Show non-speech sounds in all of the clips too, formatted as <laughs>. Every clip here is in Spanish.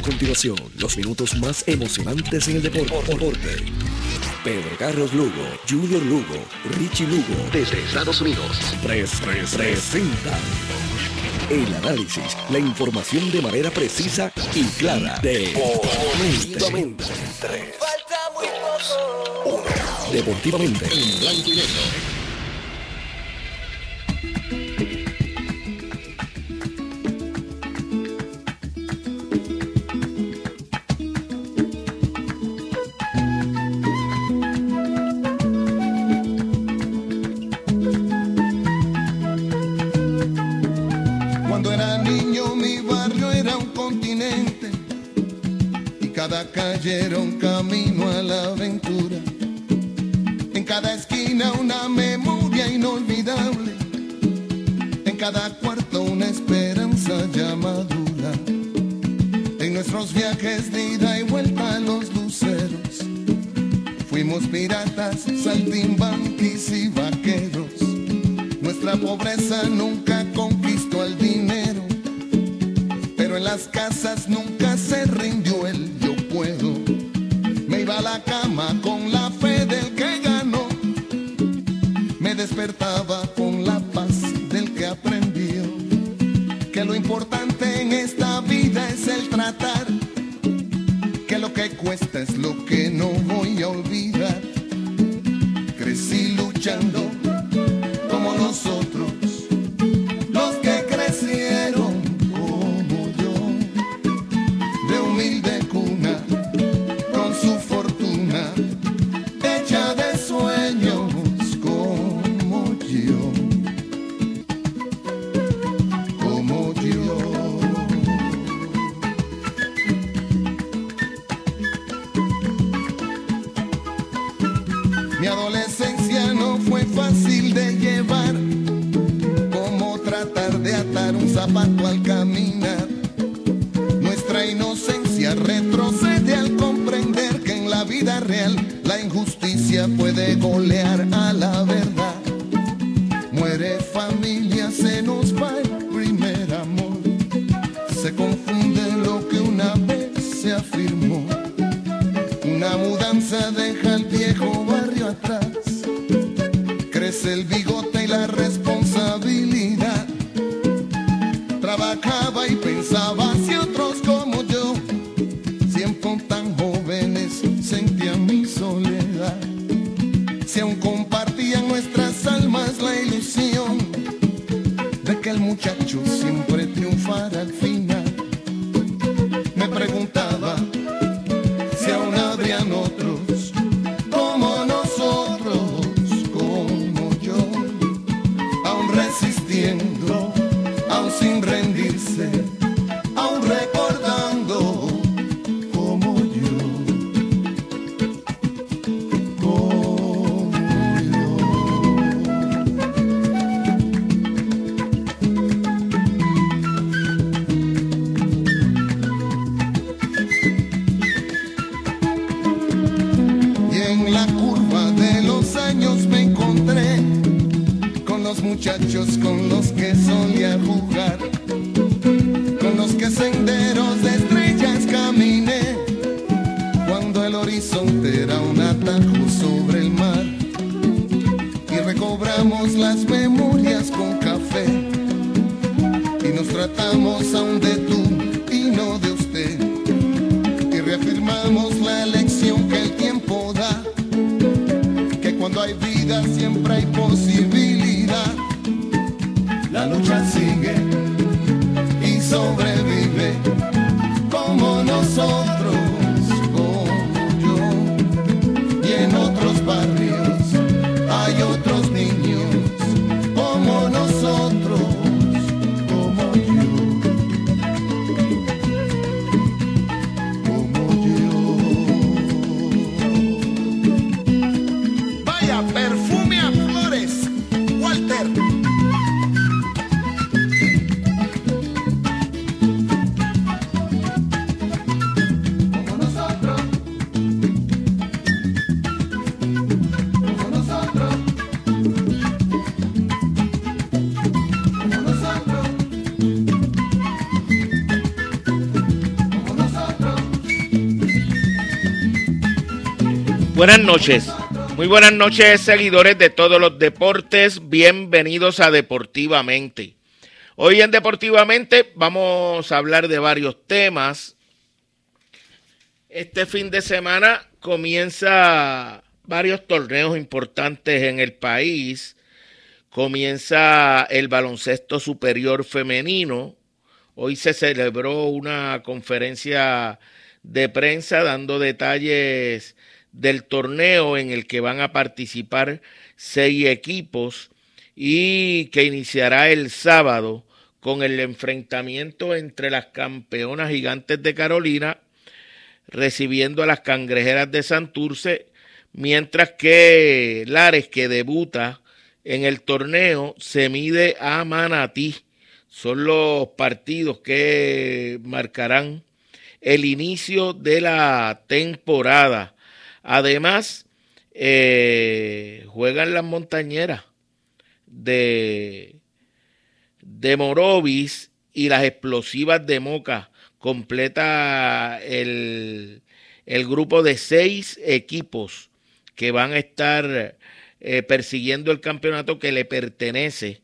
A continuación, los minutos más emocionantes en el deporte. deporte. Pedro Carlos Lugo, Junior Lugo, Richie Lugo, desde Estados Unidos. 333 presenta el análisis, la información de manera precisa y clara de Deportivamente. 3, 2, 1. Deportivamente en blanco y negro. difícil de llevar, como tratar de atar un zapato al caminar. Nuestra inocencia retrocede al comprender que en la vida real la injusticia puede golear a la de tú y no de usted. Y reafirmamos la lección que el tiempo da, que cuando hay vida siempre hay posibilidad. La lucha sigue. Buenas noches. Muy buenas noches, seguidores de todos los deportes. Bienvenidos a Deportivamente. Hoy en Deportivamente vamos a hablar de varios temas. Este fin de semana comienza varios torneos importantes en el país. Comienza el baloncesto superior femenino. Hoy se celebró una conferencia de prensa dando detalles del torneo en el que van a participar seis equipos y que iniciará el sábado con el enfrentamiento entre las campeonas gigantes de Carolina recibiendo a las cangrejeras de Santurce, mientras que Lares, que debuta en el torneo, se mide a Manatí. Son los partidos que marcarán el inicio de la temporada. Además, eh, juegan las montañeras de, de Morovis y las explosivas de Moca. Completa el, el grupo de seis equipos que van a estar eh, persiguiendo el campeonato que le pertenece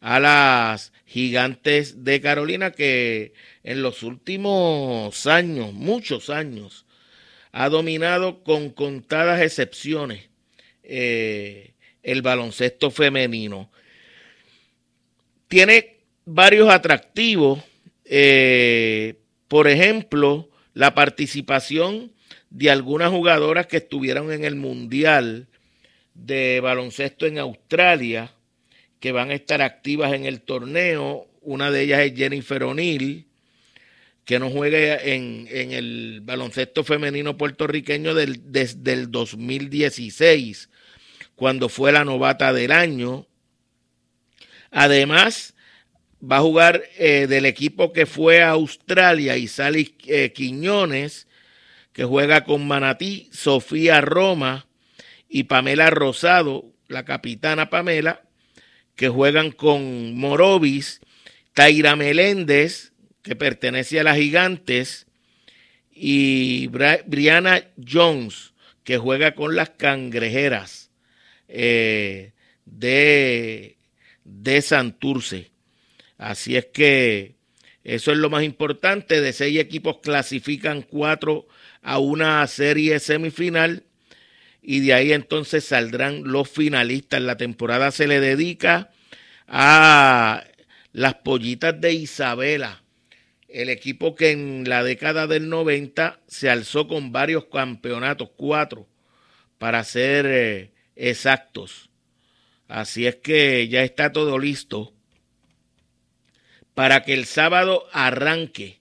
a las gigantes de Carolina que en los últimos años, muchos años, ha dominado con contadas excepciones eh, el baloncesto femenino. Tiene varios atractivos, eh, por ejemplo, la participación de algunas jugadoras que estuvieron en el Mundial de Baloncesto en Australia, que van a estar activas en el torneo. Una de ellas es Jennifer O'Neill, que no juega en, el baloncesto femenino puertorriqueño desde el 2016, cuando fue la novata del año. Además, va a jugar eh, del equipo que fue a Australia, Isali eh, Quiñones, que juega con Manatí, Sofía Roma y Pamela Rosado, la capitana Pamela, que juegan con Morovis, Taira Meléndez, que pertenece a las Gigantes, y Brianna Jones, que juega con las Cangrejeras eh, de, de Santurce. Así es que eso es lo más importante. De seis equipos clasifican cuatro a una serie semifinal y de ahí entonces saldrán los finalistas. La temporada se le dedica a las pollitas de Isabela el equipo que en la década del 90 se alzó con varios campeonatos, cuatro, para ser eh, exactos. Así es que ya está todo listo para que el sábado arranque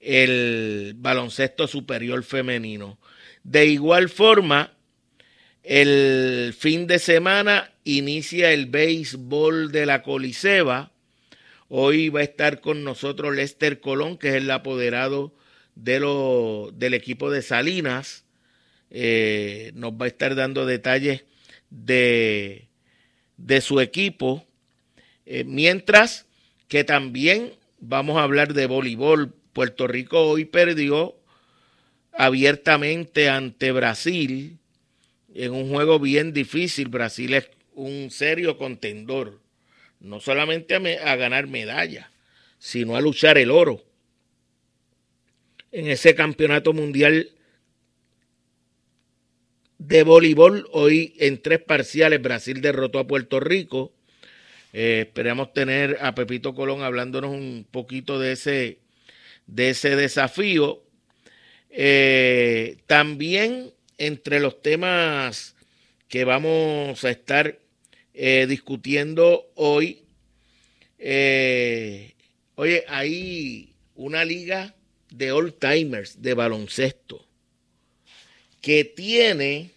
el baloncesto superior femenino. De igual forma, el fin de semana inicia el béisbol de la Coliseba Hoy va a estar con nosotros Lester Colón, que es el apoderado de lo, del equipo de Salinas. Eh, nos va a estar dando detalles de, de su equipo. Eh, mientras que también vamos a hablar de voleibol. Puerto Rico hoy perdió abiertamente ante Brasil en un juego bien difícil. Brasil es un serio contendor no solamente a, ganar medallas, sino a luchar el oro. En ese campeonato mundial de voleibol, hoy en tres parciales Brasil derrotó a Puerto Rico. Eh, esperamos tener a Pepito Colón hablándonos un poquito de ese, de ese desafío. Eh, también entre los temas que vamos a estar eh, discutiendo hoy. Eh, oye, hay una liga de old timers de baloncesto que tiene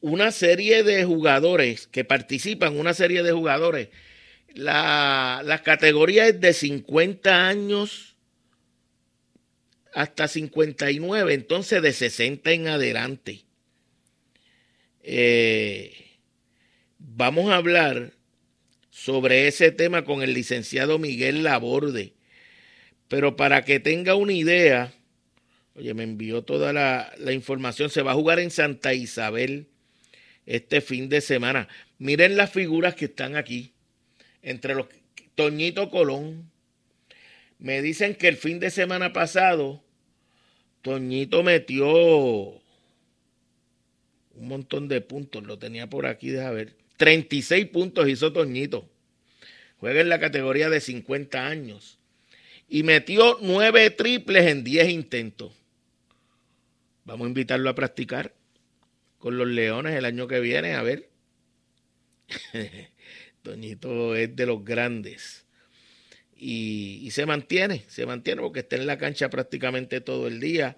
una serie de jugadores que participan, una serie de jugadores. La, la categoría es de 50 años hasta 59, entonces de 60 en adelante. Eh, vamos a hablar sobre ese tema con el licenciado Miguel Laborde. Pero para que tenga una idea Oye, me envió toda la, la información. Se va a jugar en Santa Isabel este fin de semana. Miren las figuras que están aquí. Entre los Toñito Colón. Me dicen que el fin de semana pasado Toñito metió un montón de puntos. Lo tenía por aquí, deja ver. 36 puntos hizo Toñito. Juega en la categoría de 50 años. Y metió 9 triples en 10 intentos. Vamos a invitarlo a practicar con los Leones el año que viene, a ver. <laughs> Toñito es de los grandes. Y, se mantiene, se mantiene porque está en la cancha prácticamente todo el día.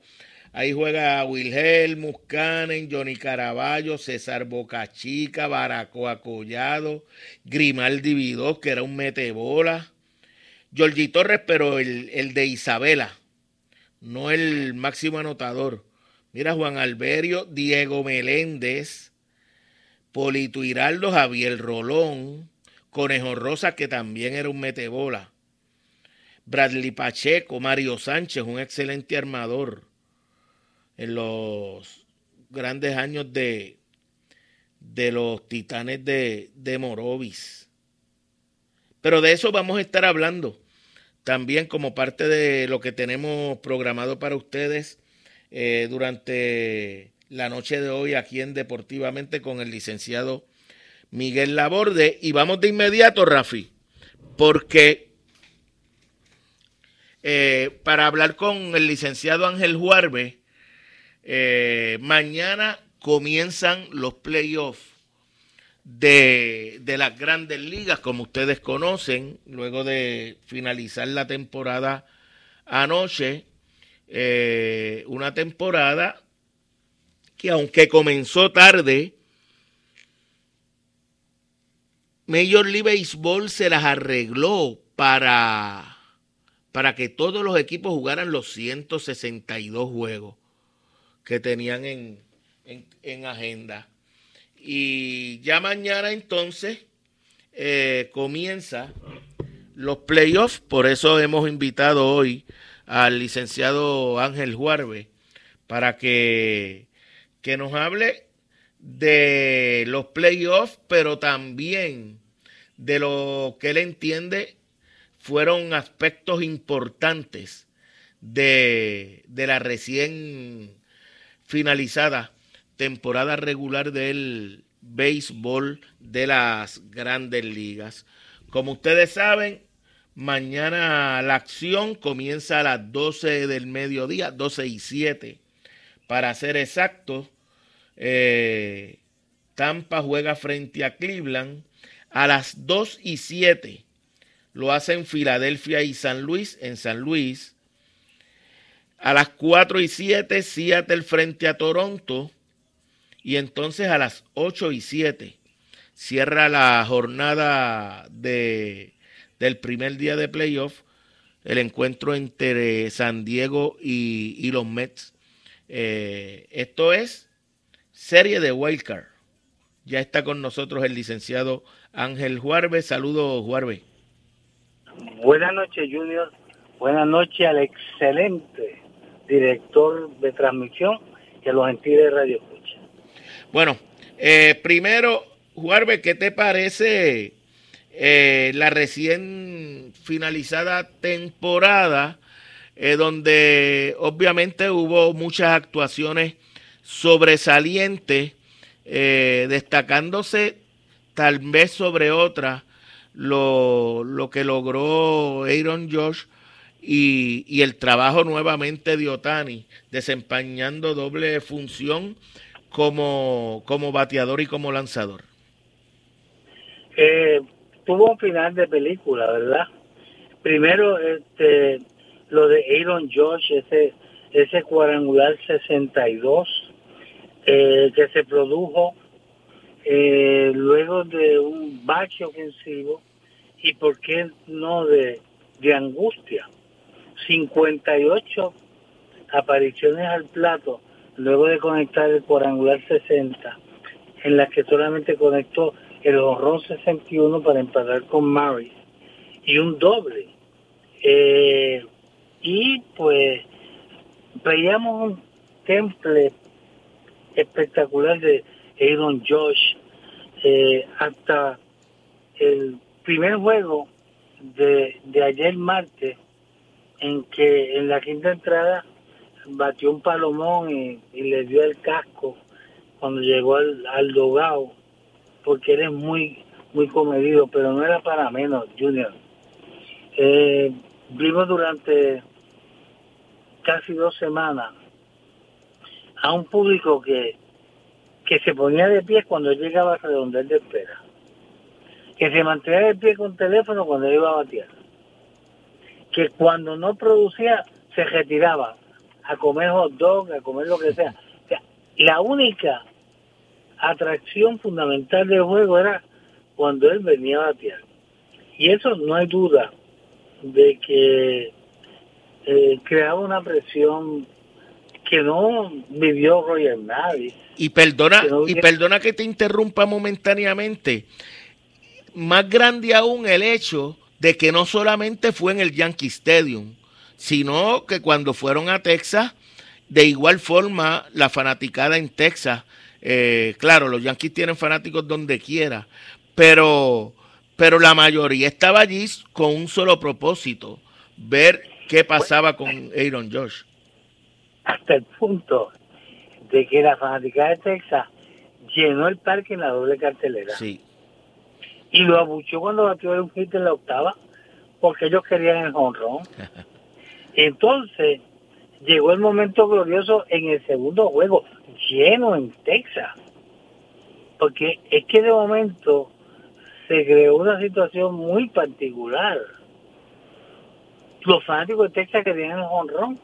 Ahí juega Wilhelm, Muscanen, Johnny Caraballo, César Bocachica, Baracoa Collado, Grimaldi Vidó, que era un metebola. Georgie Torres, pero el, el de Isabela, no el máximo anotador. Mira, Juan Alberio, Diego Meléndez, Polito Hiraldo, Javier Rolón, Conejo Rosa, que también era un metebola. Bradley Pacheco, Mario Sánchez, un excelente armador en los grandes años de, de los titanes de, de Morovis. Pero de eso vamos a estar hablando también como parte de lo que tenemos programado para ustedes eh, durante la noche de hoy aquí en Deportivamente con el licenciado Miguel Laborde. Y vamos de inmediato, Rafi, porque eh, para hablar con el licenciado Ángel Juarbe, eh, mañana comienzan los playoffs de, de, las grandes ligas, como ustedes conocen, luego de finalizar la temporada anoche. Eh, una temporada que aunque comenzó tarde, Major League Baseball se las arregló para, para que todos los equipos jugaran los 162 juegos que tenían en, en, agenda. Y ya mañana entonces eh, comienza los playoffs, por eso hemos invitado hoy al licenciado Ángel Juarbe para que, que nos hable de los playoffs, pero también de lo que él entiende fueron aspectos importantes de, de la recién finalizada temporada regular del béisbol de las grandes ligas. Como ustedes saben, Mañana la acción comienza a las 12 del mediodía, 12 y 7. Para ser exacto, eh, Tampa juega frente a Cleveland a las 2 y 7. Lo hacen Filadelfia y San Luis en San Luis. A las 4 y 7, Seattle frente a Toronto. Y entonces a las 8 y 7 cierra la jornada de del primer día de playoff, el encuentro entre San Diego y, los Mets. Eh, esto es serie de Wildcard. Ya está con nosotros el licenciado Ángel Juarbe. Saludos, Juarbe. Buenas noches, Junior. Buenas noches al excelente director de transmisión a los gentiles de Radio Escucha. Bueno, eh, primero, Juarbe, ¿qué te parece eh, la recién finalizada temporada, eh, donde obviamente hubo muchas actuaciones sobresalientes, destacándose tal vez sobre otras lo, lo, que logró Aaron Josh y, y, el trabajo nuevamente de Otani, desempeñando doble función como, como bateador y como lanzador. Eh, tuvo un final de película, ¿verdad? Primero, este, lo de Aaron Josh, ese, ese cuadrangular 62 eh, que se produjo eh, luego de un bache ofensivo y por qué no de, de angustia. 58 apariciones al plato luego de conectar el cuadrangular 60 en las que solamente conectó el honrón 61 para empatar con Maris y un doble. Eh, y pues veíamos un temple espectacular de Aaron Josh eh, hasta el primer juego de, de ayer martes en que en la quinta entrada batió un palomón y, le dio el casco cuando llegó al, al dogado porque eres muy muy comedido pero no era para menos Junior. Eh, vimos durante casi dos semanas a un público que que se ponía de pie cuando llegaba a redondel de espera que se mantenía de pie con teléfono cuando iba a batear que cuando no producía se retiraba a comer hot dog, a comer lo que sea. la única atracción fundamental del juego era cuando él venía a batear. Y eso no hay duda de que eh, creaba una presión que no vivió Roger nadie. Y perdona, y perdona que te interrumpa momentáneamente. Más grande aún el hecho de que no solamente fue en el Yankee Stadium, sino que cuando fueron a Texas, de igual forma la fanaticada en Texas, eh, claro, los Yankees tienen fanáticos donde quiera, pero, pero la mayoría estaba allí con un solo propósito, ver qué pasaba con Aaron Josh. Hasta el punto de que la fanaticada de Texas llenó el parque en la doble cartelera. Sí y lo abuchó cuando batió un hit en la octava porque ellos querían el honrón. <laughs> Entonces llegó el momento glorioso en el segundo juego, lleno en Texas. Porque es que de momento se creó una situación muy particular. Los fanáticos de Texas querían el honrón.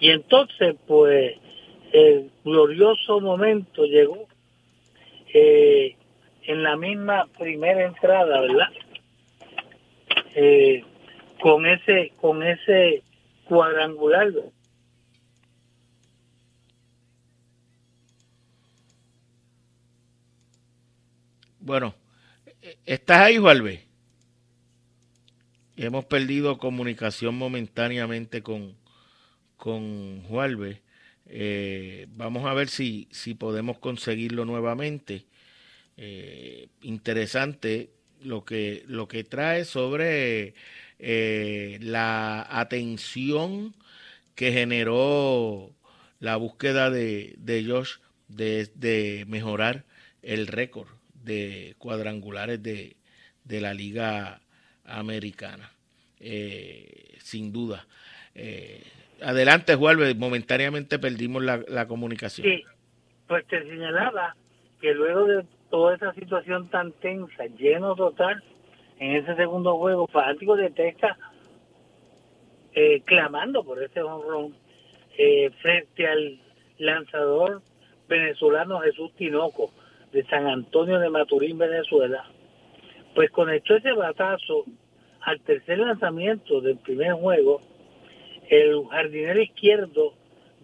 Y entonces, pues, el glorioso momento llegó. Eh, en la misma primera entrada, ¿verdad? Eh, con ese con ese cuadrangular. Bueno, ¿estás ahí, Jualve? Hemos perdido comunicación momentáneamente con, con Jualve. Eh, vamos a ver si, si podemos conseguirlo nuevamente. Eh, interesante lo que, lo que trae sobre eh, la atención que generó la búsqueda de, de Josh de, mejorar el récord de cuadrangulares de, de la liga americana. Eh, sin duda. adelante, Juan, momentáneamente perdimos la, la comunicación. Sí, pues te señalaba que luego de toda esa situación tan tensa, lleno total, en ese segundo juego, fanáticos de Texas eh, clamando por ese honrón eh, frente al lanzador venezolano Jesús Tinoco de San Antonio de Maturín, Venezuela, pues conectó ese batazo al tercer lanzamiento del primer juego, el jardinero izquierdo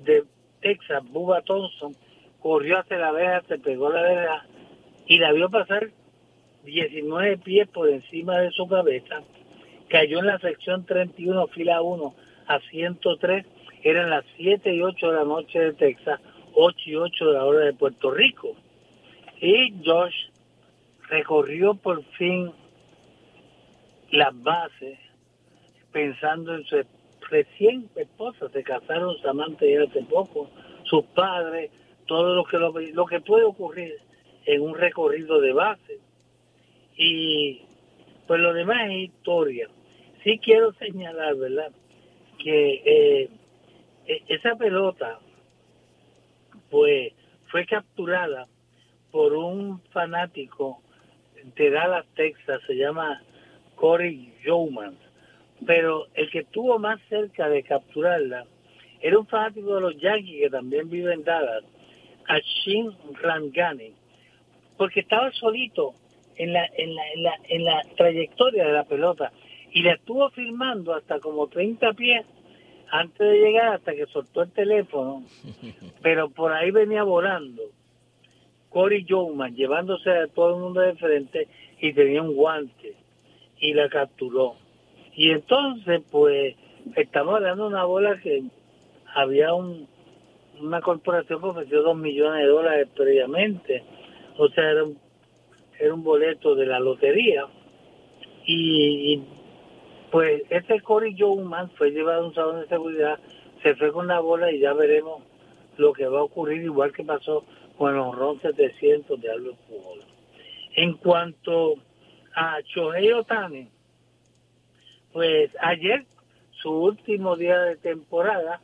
de Texas, Bubba Thompson, corrió hacia la verja, se pegó la verja y la vio pasar 19 pies por encima de su cabeza, cayó en la sección 31, fila 1 a 103, eran las 7 y 8 de la noche de Texas, 8 y 8 de la hora de Puerto Rico. Y Josh recorrió por fin las bases pensando en su recién esposa, se casaron Samantha y hace poco, sus padres, todo lo que, lo que puede ocurrir en un recorrido de base. Y pues lo demás es historia. Sí quiero señalar, ¿verdad? Que eh, e-, esa pelota, pues, fue capturada por un fanático de Dallas, Texas, se llama Corey Jowman. Pero el que estuvo más cerca de capturarla era un fanático de los Yankees que también vive en Dallas, Ashin Rangani porque estaba solito en la, en la, en la, en la trayectoria de la pelota y la estuvo filmando hasta como 30 pies antes de llegar hasta que soltó el teléfono, <laughs> pero por ahí venía volando Corey Joman llevándose a todo el mundo de frente y tenía un guante y la capturó. Y entonces, pues, estamos hablando de una bola que había un, una corporación que ofreció dos millones de dólares previamente. O sea, era un, boleto de la lotería. Y, pues ese Cory Joeman fue llevado a un salón de seguridad, se fue con la bola y ya veremos lo que va a ocurrir, igual que pasó con el honrón 700 de Albert. En cuanto a Shohei Otani, pues ayer, su último día de temporada,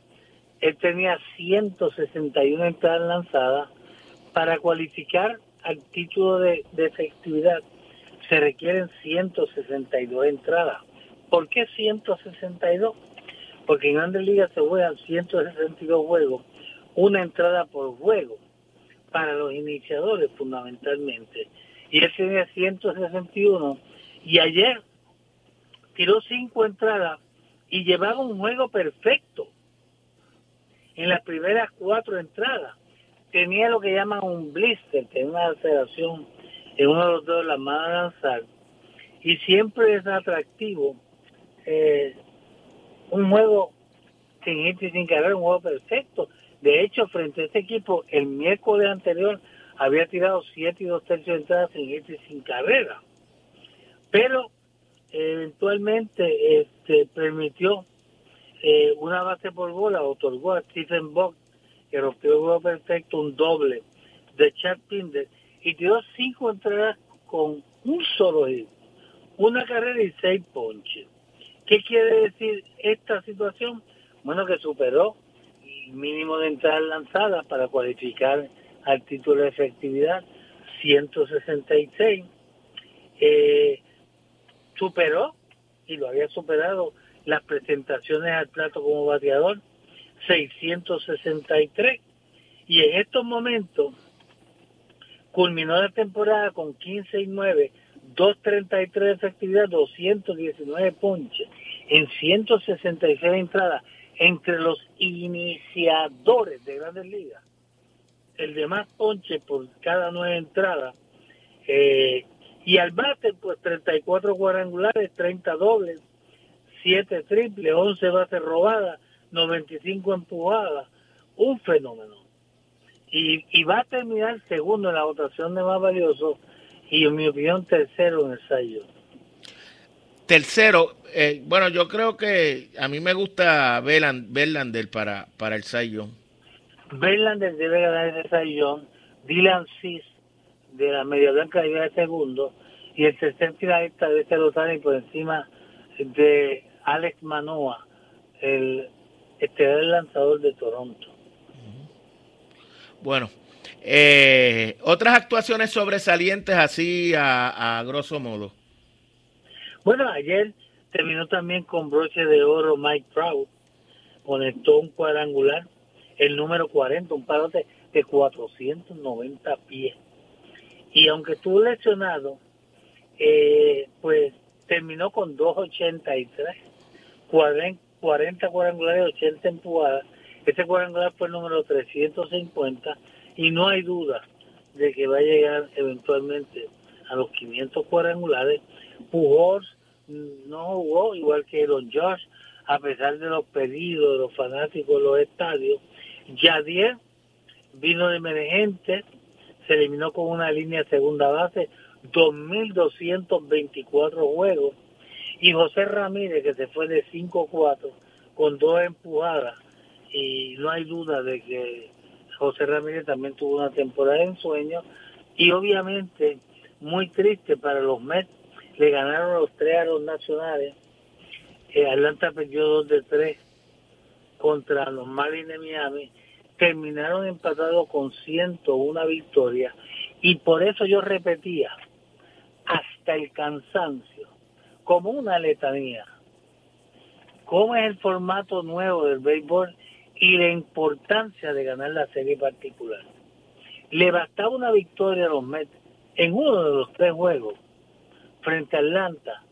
él tenía 161 entradas lanzadas. Para cualificar al título de, efectividad se requieren 162 entradas. ¿Por qué 162? Porque en Grandes Ligas se juegan 162 juegos, una entrada por juego, para los iniciadores fundamentalmente. Y él tenía 161 y ayer tiró cinco entradas y llevaba un juego perfecto en las primeras cuatro entradas. Tenía lo que llaman un blister, tenía una alteración en uno de los dedos de la mano de lanzar. Y siempre es atractivo eh, un juego sin y sin carrera, un juego perfecto. De hecho, frente a este equipo, el miércoles anterior había tirado siete y dos tercios de entradas sin y sin carrera. Pero eventualmente este, permitió eh, una base por bola, otorgó a Stephen Bock, que rompió el juego perfecto, un doble de Chad Pinder y tiró cinco entradas con un solo hit, una carrera y seis ponches. ¿Qué quiere decir esta situación? Bueno, que superó el mínimo de entradas lanzadas para cualificar al título de efectividad, 166. Eh, superó y lo había superado las presentaciones al plato como bateador 663 y en estos momentos culminó la temporada con 15 y 9 233 de efectividad 219 ponches en 166 entradas entre los iniciadores de grandes ligas. El de más ponches por cada nueve entradas eh, y al bate, pues 34 cuadrangulares, 30 dobles, 7 triples, 11 bases robadas, 95 empujadas. Un fenómeno. Y, y va a terminar segundo en la votación de más valioso y en mi opinión tercero en el Sayo. Tercero, eh, bueno, yo creo que a mí me gusta Verlander para, para el Sayo. Verlander debe ganar ese Sayo. Dylan Cis de la Media Blanca de segundo y el tercer finalista de este Lozano por encima de Alex Manoa, el este lanzador de Toronto. Bueno, eh, otras actuaciones sobresalientes así a, a grosso modo. Bueno, ayer terminó también con broche de oro Mike Trout, conectó un cuadrangular, el número 40, un parote de 490 pies y aunque estuvo lesionado, eh, pues terminó con 2.83, 40 cuadrangulares, 80 empujadas. Ese cuadrangular fue el número 350 y no hay duda de que va a llegar eventualmente a los 500 cuadrangulares. Pujols no jugó igual que Aaron Josh, a pesar de los pedidos de los fanáticos de los estadios. Yadier vino de emergente, se eliminó con una línea de segunda base, 2.224 juegos. Y José Ramírez, que se fue de 5-4 con dos empujadas. Y no hay duda de que José Ramírez también tuvo una temporada en sueño. Y obviamente, muy triste para los Mets, le ganaron los tres a los nacionales. Eh, Atlanta perdió 2 de 3 contra los Marlins de Miami terminaron empatados con 101 victorias y por eso yo repetía hasta el cansancio como una letanía cómo es el formato nuevo del béisbol y la importancia de ganar la serie particular. Le bastaba una victoria a los Mets en uno de los tres juegos frente a Atlanta.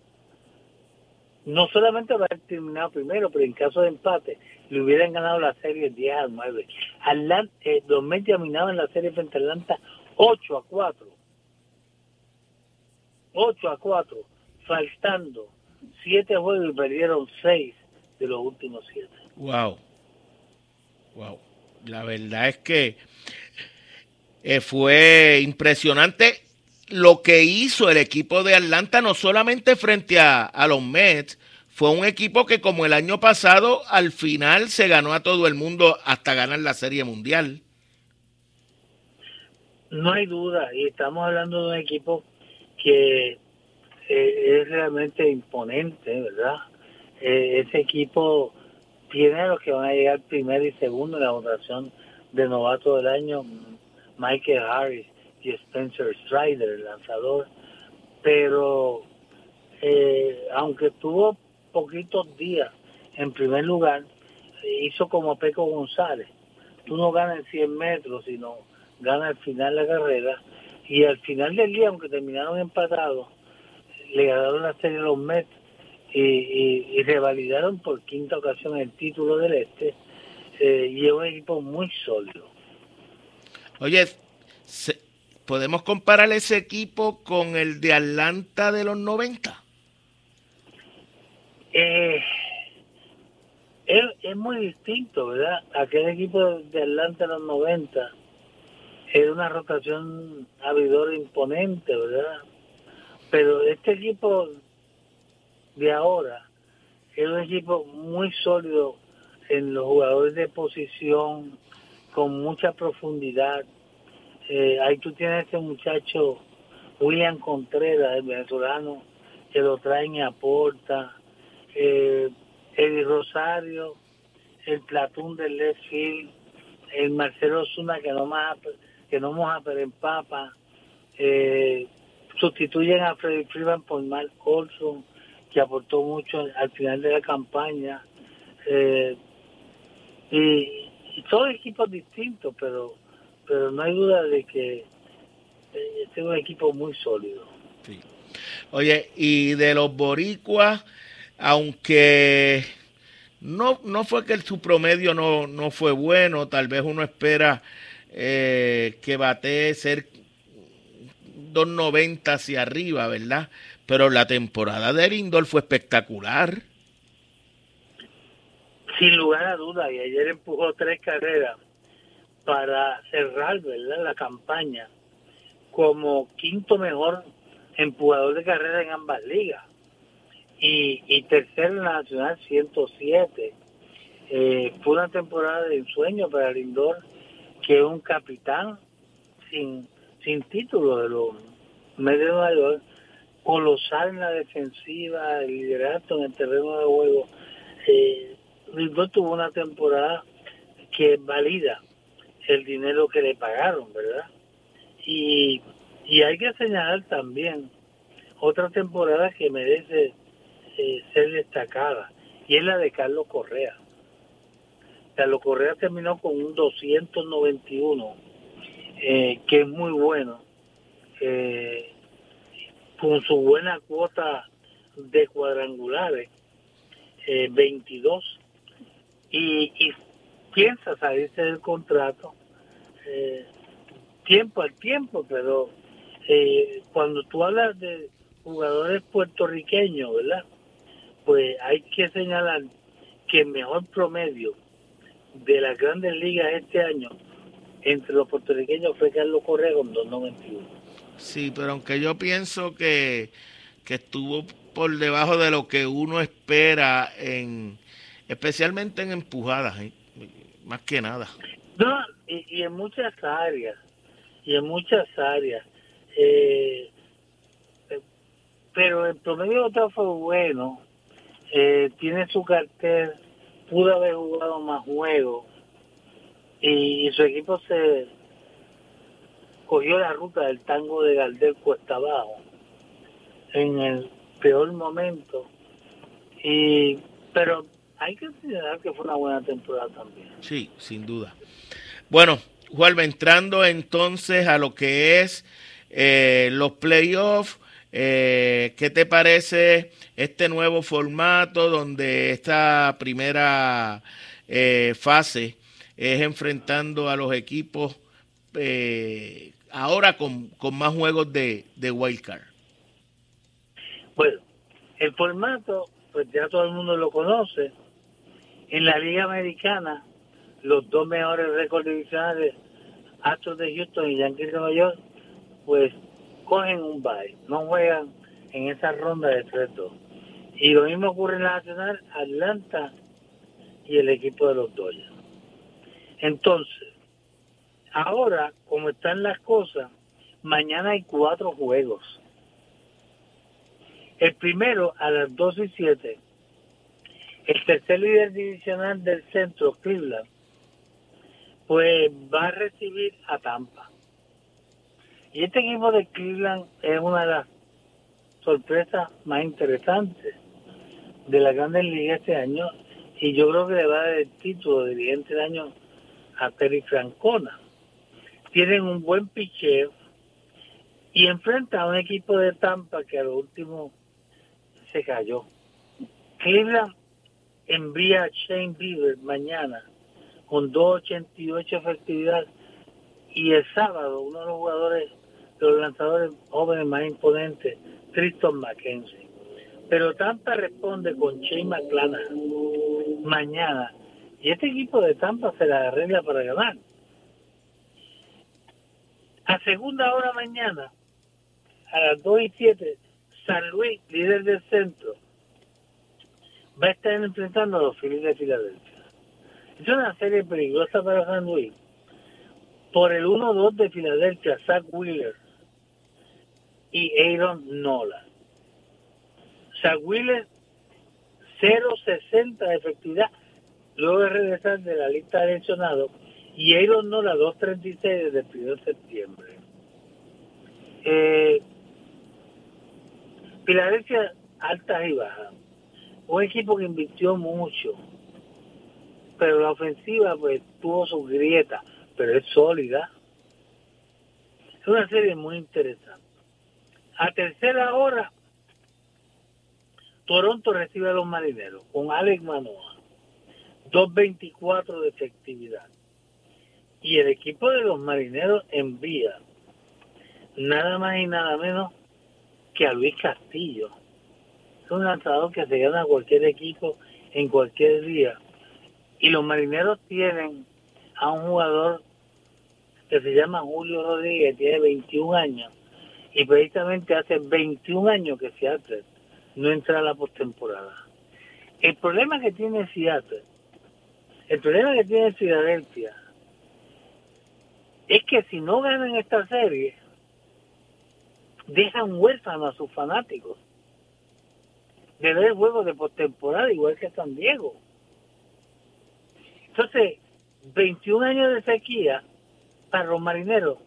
No solamente va haber terminado primero, pero en caso de empate le hubieran ganado la serie 10 a 9. Atlanta, eh, los Mets dominaban la serie frente a Atlanta 8 a 4. 8 a 4, faltando 7 juegos y perdieron 6 de los últimos siete. Wow. Wow. La verdad es que eh, fue impresionante lo que hizo el equipo de Atlanta, no solamente frente a, a los Mets, fue un equipo que como el año pasado al final se ganó a todo el mundo hasta ganar la Serie Mundial. No hay duda, y estamos hablando de un equipo que eh, es realmente imponente, ¿verdad? Eh, ese equipo tiene los que van a llegar primero y segundo en la votación de novato del año, Michael Harris y Spencer Strider, el lanzador, pero eh, aunque tuvo poquitos días en primer lugar, hizo como Peco González. Tú no ganas en 100 metros, sino ganas al final la carrera. Y al final del día, aunque terminaron empatados, le ganaron la serie a los Mets y, revalidaron por quinta ocasión el título del Este. Eh, y es un equipo muy sólido. Oye, ¿podemos comparar ese equipo con el de Atlanta de los 90? Eh, es, es, muy distinto, ¿verdad? Aquel equipo de Atlanta de los 90 era una rotación abridora imponente, ¿verdad? Pero este equipo de ahora es un equipo muy sólido en los jugadores de posición, con mucha profundidad. Eh, ahí tú tienes este muchacho, William Contreras, el venezolano, que lo traen y aporta eh, Eddie Rosario, el Platón del left field, el Marcelo Zuna que no más que no moja pero empapa, eh, sustituyen a Freddy Freeman por Mark Olson, que aportó mucho al final de la campaña. Eh, y, todos equipos distintos, pero pero no hay duda de que eh, este es un equipo muy sólido. Sí. Oye, y de los boricuas, aunque no, no fue que su promedio no, no fue bueno, tal vez uno espera eh, que bate ser 2.90 hacia arriba, ¿verdad? Pero la temporada de Lindor fue espectacular. Sin lugar a duda, y ayer empujó tres carreras para cerrar, ¿verdad? La campaña como quinto mejor empujador de carrera en ambas ligas y, y tercero en la Nacional 107. Eh, fue una temporada de ensueño para Lindor, que es un capitán sin, sin título de los medios de Nueva colosal en la defensiva, el liderato en el terreno de juego. Eh, Lindor tuvo una temporada que valida el dinero que le pagaron, ¿verdad? Y, y hay que señalar también otra temporada que merece eh, ser destacada, y es la de Carlos Correa. Carlos Correa terminó con un 291, eh, que es muy bueno, eh, con su buena cuota de cuadrangulares, 22, y, y piensa salirse del contrato tiempo al tiempo, pero cuando tú hablas de jugadores puertorriqueños, ¿verdad? pues hay que señalar que el mejor promedio de las grandes ligas este año entre los puertorriqueños fue Carlos Correa con 2.91. Sí, pero aunque yo pienso que, que estuvo por debajo de lo que uno espera en especialmente en empujadas, ¿eh? más que nada. No, y, en muchas áreas, y en muchas áreas. Eh, pero el promedio de fue bueno, eh, tiene su cartel, pudo haber jugado más juegos y, su equipo se cogió la ruta del tango de Galdel cuesta abajo en el peor momento y pero hay que considerar que fue una buena temporada también. Sí, sin duda. Bueno, Juan, entrando entonces a lo que es eh, los playoffs, eh, ¿Qué te parece este nuevo formato donde esta primera eh, fase es enfrentando a los equipos eh, ahora con, con, más juegos de, de wildcard? Bueno, el formato, pues ya todo el mundo lo conoce. En la Liga Americana, los dos mejores récords divisionales, Astros de Houston y Yankees de Nueva York, pues cogen un bye, no juegan en esa ronda de 3-2. Y lo mismo ocurre en la Nacional, Atlanta y el equipo de los Dodgers. Entonces, ahora, como están las cosas, mañana hay cuatro juegos. El primero a las 2 y 7 el tercer líder divisional del centro, Cleveland, pues va a recibir a Tampa. Y este equipo de Cleveland es una de las sorpresas más interesantes de la Grandes Ligas este año y yo creo que le va a dar el título de dirigente del año a Terry Francona. Tienen un buen picheo y enfrenta a un equipo de Tampa que a lo último se cayó. Cleveland envía a Shane Bieber mañana con 2.88 efectividad y el sábado uno de los jugadores de los lanzadores jóvenes más imponentes, Tristan McKenzie. Pero Tampa responde con Shane McClanahan mañana y este equipo de Tampa se la arregla para ganar. A segunda hora mañana, a las 2 y 7, San Luis, líder del centro, va a estar enfrentando a los Phillies de Filadelfia. Es una serie peligrosa para San Luis. Por el 1-2 de Filadelfia, Zach Wheeler y Aaron Nola. Zach Wheeler, 0.60 de efectividad, luego de regresar de la lista de lesionados, y Aaron Nola, 2.36 desde el 1 de septiembre. Eh, Filadelfia, altas y bajas un equipo que invirtió mucho, pero la ofensiva pues tuvo su grieta, pero es sólida. Es una serie muy interesante. A tercera hora, Toronto recibe a los marineros con Alex Manoa, 2.24 de efectividad. Y el equipo de los marineros envía nada más y nada menos que a Luis Castillo, un lanzador que se gana a cualquier equipo en cualquier día. Y los marineros tienen a un jugador que se llama Julio Rodríguez, tiene 21 años, y precisamente hace 21 años que Seattle no entra a la postemporada. El problema que tiene Seattle, el problema que tiene Filadelfia, es que si no ganan esta serie, dejan huérfanos a sus fanáticos de ver juegos de postemporada, igual que San Diego. Entonces, 21 años de sequía para los marineros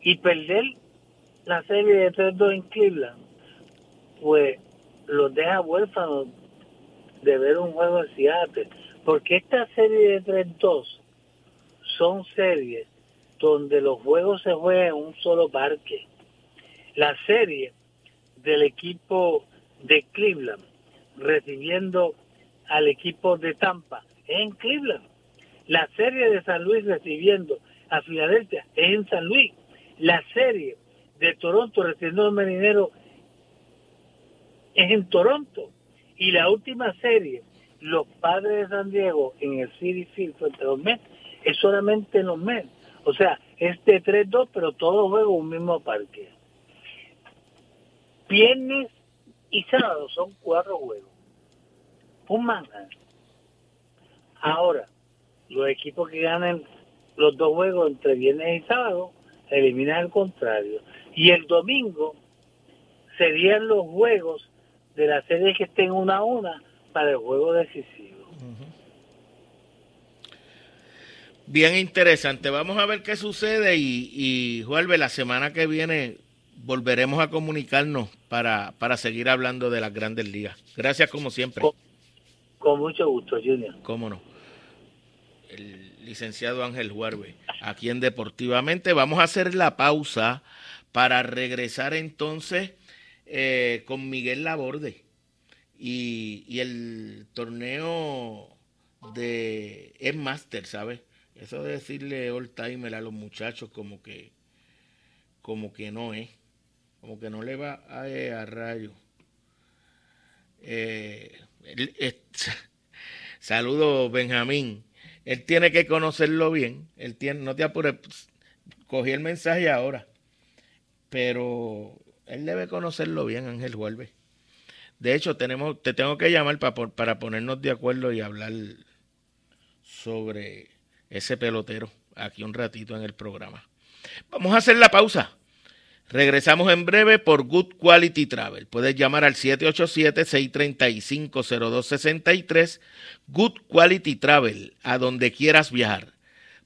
y perder la serie de 3-2 en Cleveland, pues los deja huérfanos de ver un juego de Seattle. Porque esta serie de 3-2 son series donde los juegos se juegan en un solo parque. La serie del equipo de Cleveland recibiendo al equipo de Tampa en Cleveland. La serie de San Luis recibiendo a Filadelfia en San Luis. La serie de Toronto recibiendo al Marinero es en Toronto. Y la última serie, los padres de San Diego en el Field frente a los Mets, es solamente en los Mets. O sea, es de 3-2, pero todos juegan un mismo parque. Viernes y sábado son cuatro juegos. Un manga. Ahora, los equipos que ganen los dos juegos entre viernes y sábado eliminan el contrario. Y el domingo serían los juegos de la serie que estén una a una para el juego decisivo. Bien interesante. Vamos a ver qué sucede y, y la semana que viene volveremos a comunicarnos para, para seguir hablando de las grandes ligas. Gracias como siempre. Con, mucho gusto, Junior. Cómo no. El licenciado Ángel Huarbe, aquí en Deportivamente. Vamos a hacer la pausa para regresar entonces eh, con Miguel Laborde y, el torneo de es Master, ¿sabes? Eso de decirle all timer a los muchachos como que como que no es como que no le va a, eh, a rayo. Eh, <laughs> Saludos, Benjamín. Él tiene que conocerlo bien. Él tiene, no te apures, cogí el mensaje ahora. Pero él debe conocerlo bien, Ángel Juelve. De hecho, tenemos, te tengo que llamar para, para ponernos de acuerdo y hablar sobre ese pelotero aquí un ratito en el programa. Vamos a hacer la pausa. Regresamos en breve por Good Quality Travel. Puedes llamar al 787-635-0263. Good Quality Travel, a donde quieras viajar.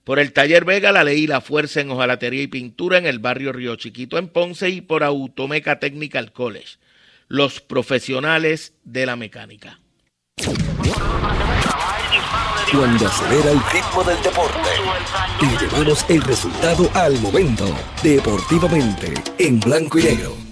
Por el Taller Vega, la ley y la fuerza en hojalatería y pintura en el barrio Río Chiquito en Ponce y por Automeca Technical College. Los profesionales de la mecánica. Cuando acelera el ritmo del deporte, te llevamos el resultado al momento. Deportivamente, en blanco y negro.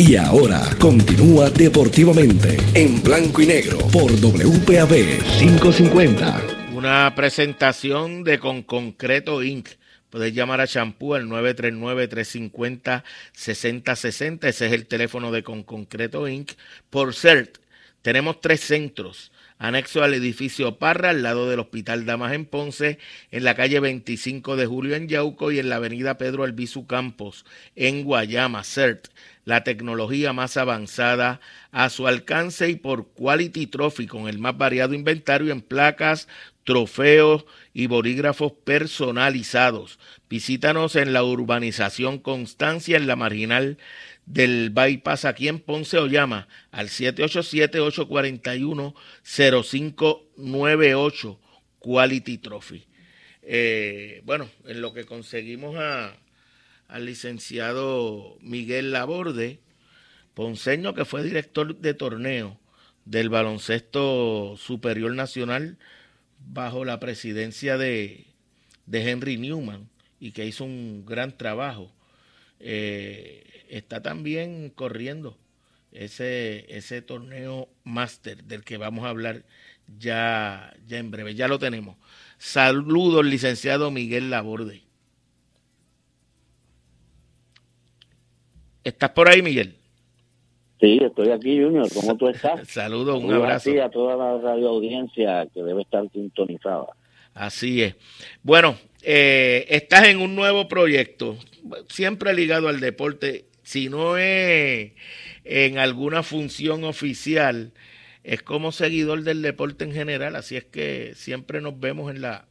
Y ahora continúa deportivamente en blanco y negro por WPAB 550. Una presentación de Con Concreto Inc. Puedes llamar a Champú al 939-350-6060. Ese es el teléfono de Con Concreto Inc. Por CERT, tenemos tres centros. Anexo al edificio Parra, al lado del Hospital Damas en Ponce, en la calle 25 de Julio en Yauco y en la avenida Pedro Albizu Campos, en Guayama, CERT la tecnología más avanzada a su alcance y por Quality Trophy con el más variado inventario en placas, trofeos y bolígrafos personalizados. Visítanos en la urbanización Constancia en la marginal del Bypass aquí en Ponce o llama al 787-841-0598 Quality Trophy. Eh, bueno, en lo que conseguimos a, al licenciado Miguel Laborde, ponceño que fue director de torneo del baloncesto superior nacional bajo la presidencia de, Henry Newman y que hizo un gran trabajo. Eh, está también corriendo ese, ese torneo máster del que vamos a hablar ya, ya en breve. Ya lo tenemos. Saludos, licenciado Miguel Laborde. ¿Estás por ahí, Miguel? Sí, estoy aquí, Junior. ¿Cómo tú estás? <laughs> Saludos, un abrazo. a toda la radio audiencia que debe estar sintonizada. Así es. Bueno, eh, estás en un nuevo proyecto, siempre ligado al deporte. Si no es en alguna función oficial, es como seguidor del deporte en general. Así es que siempre nos vemos en la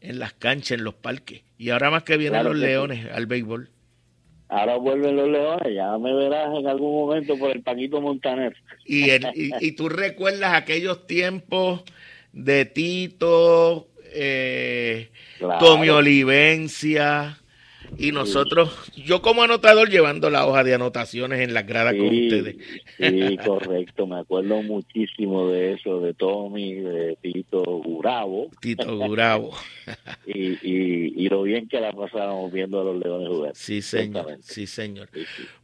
en las canchas, en los parques. Y ahora más que vienen los leones al béisbol. Ahora vuelven los leones, ya me verás en algún momento por el Paquito Montaner. Y, y, tú recuerdas aquellos tiempos de Tito, eh, Tommy Olivencia, y nosotros, yo como anotador llevando la hoja de anotaciones en las gradas con ustedes. Sí, <laughs> correcto, me acuerdo muchísimo de eso, de Tommy, de Tito Gurabo. Tito Gurabo. <laughs> y, y, y, lo bien que la pasábamos viendo a los Leones jugar. Sí, señor. Sí, señor.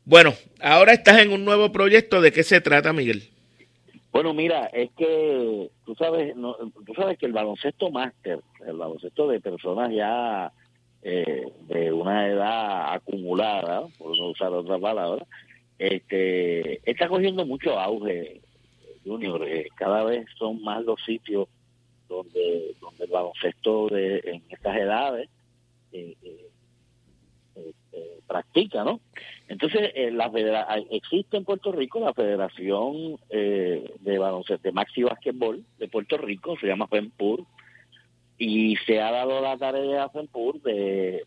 Bueno, ahora estás en un nuevo proyecto, ¿de qué se trata, Miguel? Bueno, mira, es que tú sabes, no, tú sabes que el baloncesto máster, el baloncesto de personas ya eh, de una edad acumulada, por no usar otra palabra, este, está cogiendo mucho auge. Junior, eh, cada vez son más los sitios donde, donde el baloncesto de, en estas edades eh, practica, ¿no? Entonces, la existe en Puerto Rico la Federación de Baloncesto de Maxi Básquetbol de Puerto Rico, se llama FEMPUR, y se ha dado la tarea a FEMPUR de,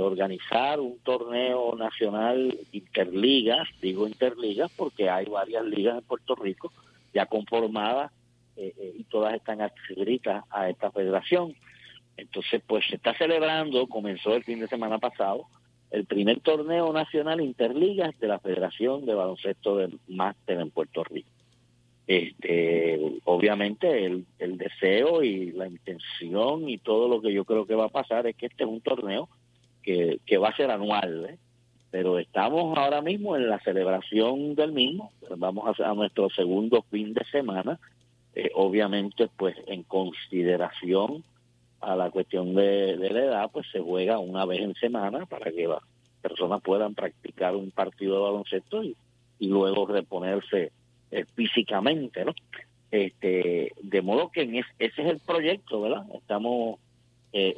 organizar un torneo nacional interligas, digo interligas porque hay varias ligas en Puerto Rico ya conformadas eh, eh, y todas están adscritas a esta federación. Entonces, pues se está celebrando, comenzó el fin de semana pasado, el primer torneo nacional interligas de la Federación de Baloncesto del Máster en Puerto Rico este obviamente el, deseo y la intención y todo lo que yo creo que va a pasar es que este es un torneo que, que va a ser anual ¿eh? pero estamos ahora mismo en la celebración del mismo vamos a, a nuestro segundo fin de semana eh, obviamente pues en consideración a la cuestión de, la edad pues se juega una vez en semana para que las personas puedan practicar un partido de baloncesto y luego reponerse eh, físicamente, ¿no? Este, de modo que en ese es el proyecto, ¿verdad? Estamos eh,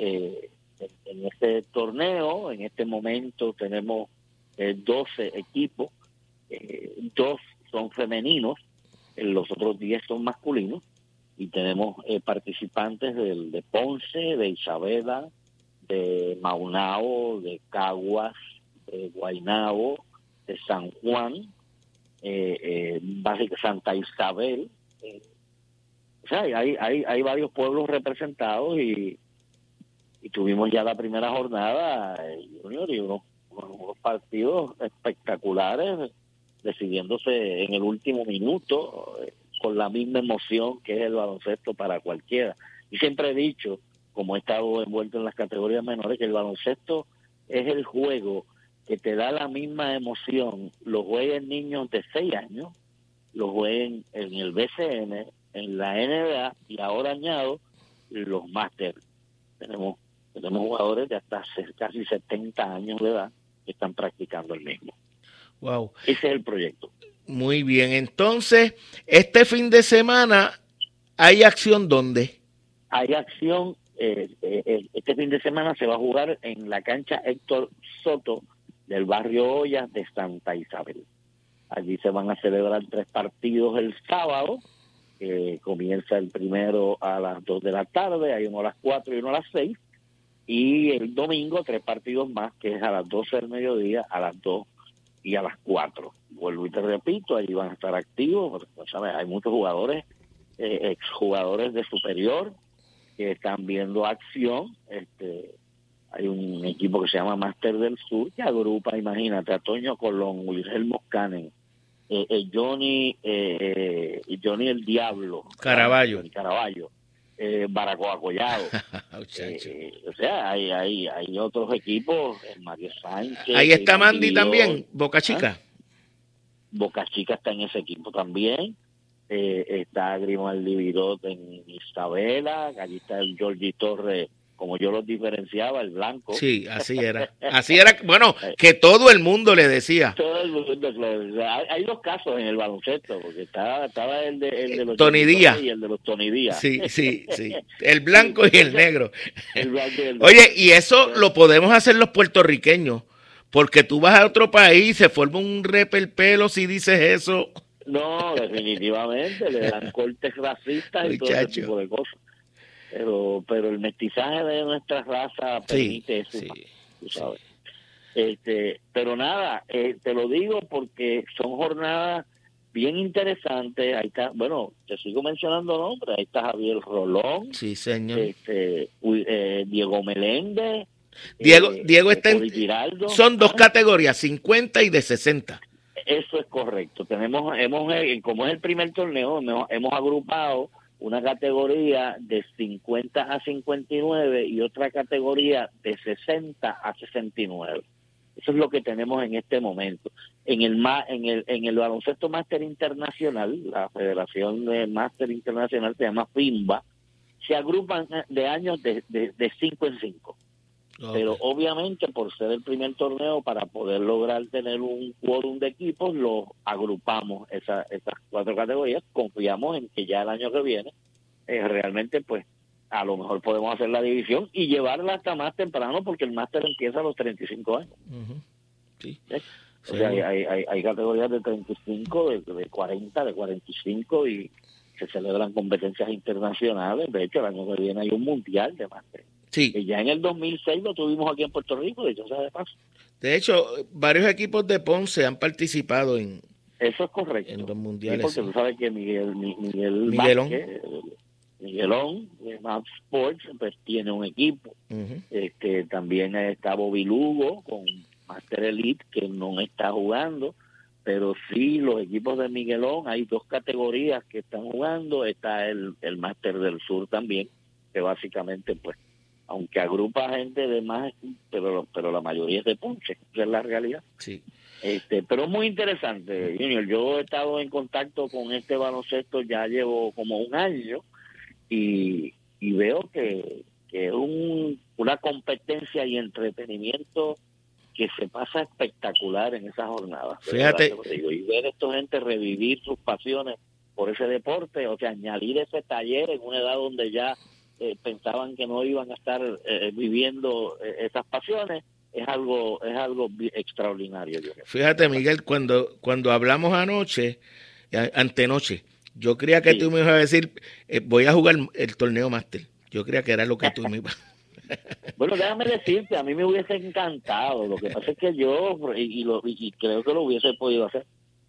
eh, en, este torneo, en este momento tenemos 12 equipos, dos son femeninos, los otros 10 son masculinos, y tenemos participantes de Ponce, de Isabela, de Maunao, de Caguas, de Guainabo, de San Juan, eh, eh, Santa Isabel. Eh, o sea, hay, hay, hay varios pueblos representados y, y tuvimos ya la primera jornada, eh, Junior, y unos, unos partidos espectaculares, decidiéndose en el último minuto, con la misma emoción que es el baloncesto para cualquiera. Y siempre he dicho, como he estado envuelto en las categorías menores, que el baloncesto es el juego que te da la misma emoción, lo jueguen niños de 6 años, lo jueguen en el BCN, en la NBA y ahora añado los máster. Tenemos, tenemos jugadores de hasta casi 70 años de edad que están practicando el mismo. Wow. Ese es el proyecto. Muy bien, entonces, este fin de semana, ¿hay acción dónde? Hay acción, eh, eh, este fin de semana se va a jugar en la cancha Héctor Soto del barrio Ollas de Santa Isabel. Allí se van a celebrar tres partidos el sábado, que comienza el primero a las 2 de la tarde, hay uno a las 4 y uno a las 6, y el domingo tres partidos más, que es a las 12 del mediodía, a las 2 y a las 4. Vuelvo y te repito, allí van a estar activos, ¿sabes? hay muchos jugadores, eh, exjugadores de superior, que están viendo acción, este hay un equipo que se llama Master del Sur que agrupa, imagínate, a Toño Colón, Wilhelmo Canen, eh, eh, Johnny eh, Johnny el Diablo, Caraballo, Caraballo, Baracoa Collado. <laughs> o sea, hay, hay, hay otros equipos, Mario Sánchez. Ahí está Mandy también, Boca Chica. ¿Ah? Boca Chica está en ese equipo también. está Grimaldi Virot en Isabela, allí está el Georgie Torres como yo los diferenciaba, el blanco. Sí, así era. <laughs> Así era, bueno, que todo el mundo le decía. Todo el mundo, hay, dos casos en el baloncesto, porque estaba, estaba el, de, el de los Tony Díaz y el de los Tony Díaz. Sí, sí, sí. <laughs> El blanco y el negro. El blanco y el <laughs> negro. Oye, y eso lo podemos hacer los puertorriqueños, porque tú vas a otro país, se forma un repelpelo si dices eso. No, definitivamente, le dan cortes racistas y todo ese tipo de cosas pero pero el mestizaje de nuestra raza permite eso, sabes. Este, pero nada, eh, te lo digo porque son jornadas bien interesantes. Ahí está, bueno, te sigo mencionando nombres. Ahí está Javier Rolón. Sí, señor. Este, eh, Diego Meléndez. Diego, eh, Diego está en, son dos categorías, 50 y de 60. Eso es correcto. Tenemos, hemos, como es el primer torneo, hemos agrupado una categoría de 50 a 59 y otra categoría de 60 a 69. Eso es lo que tenemos en este momento. En el en el en el baloncesto máster internacional, la Federación de Máster Internacional se llama FIMBA, se agrupan de años de, de, cinco en Pero obviamente por ser el primer torneo, para poder lograr tener un quórum de equipos, lo agrupamos esa, esas cuatro categorías. Confiamos en que ya el año que viene eh, realmente pues a lo mejor podemos hacer la división y llevarla hasta más temprano porque el máster empieza a los 35 años. sí. O sea, hay, hay, hay, categorías de 35, de, de 40, de 45 y se celebran competencias internacionales. De hecho, el año que viene hay un mundial de máster. Sí. Que ya en el 2006 lo tuvimos aquí en Puerto Rico, de hecho, de paso. De hecho, varios equipos de Ponce han participado en, eso es correcto. En los mundiales. porque tú sabes que Miguel, Miguel Miguelón. Vázquez, Miguelón de Map Sports, pues tiene un equipo. este También está Bobby Lugo con Master Elite, que no está jugando, pero sí los equipos de Miguelón, hay dos categorías que están jugando, está el, el Master del Sur también, que básicamente pues aunque agrupa gente de más, pero pero la mayoría es de Ponce, esa es la realidad. Sí. Este, pero es muy interesante, Junior. Yo he estado en contacto con este baloncesto ya llevo como un año y, y veo que, que es un, una competencia y entretenimiento que se pasa espectacular en esa jornada. Fíjate. y ver a esta gente revivir sus pasiones por ese deporte, o sea, añadir ese taller en una edad donde ya eh, pensaban que no iban a estar eh, viviendo eh, esas pasiones, es algo es algo extraordinario. Yo creo. Fíjate, Miguel, cuando cuando hablamos anoche, antenoche, yo creía que tú me ibas a decir, voy a jugar el torneo máster. Yo creía que era lo que tú me ibas <laughs> Bueno, déjame decirte, a mí me hubiese encantado. Lo que pasa es que yo, y, lo, y creo que lo hubiese podido hacer,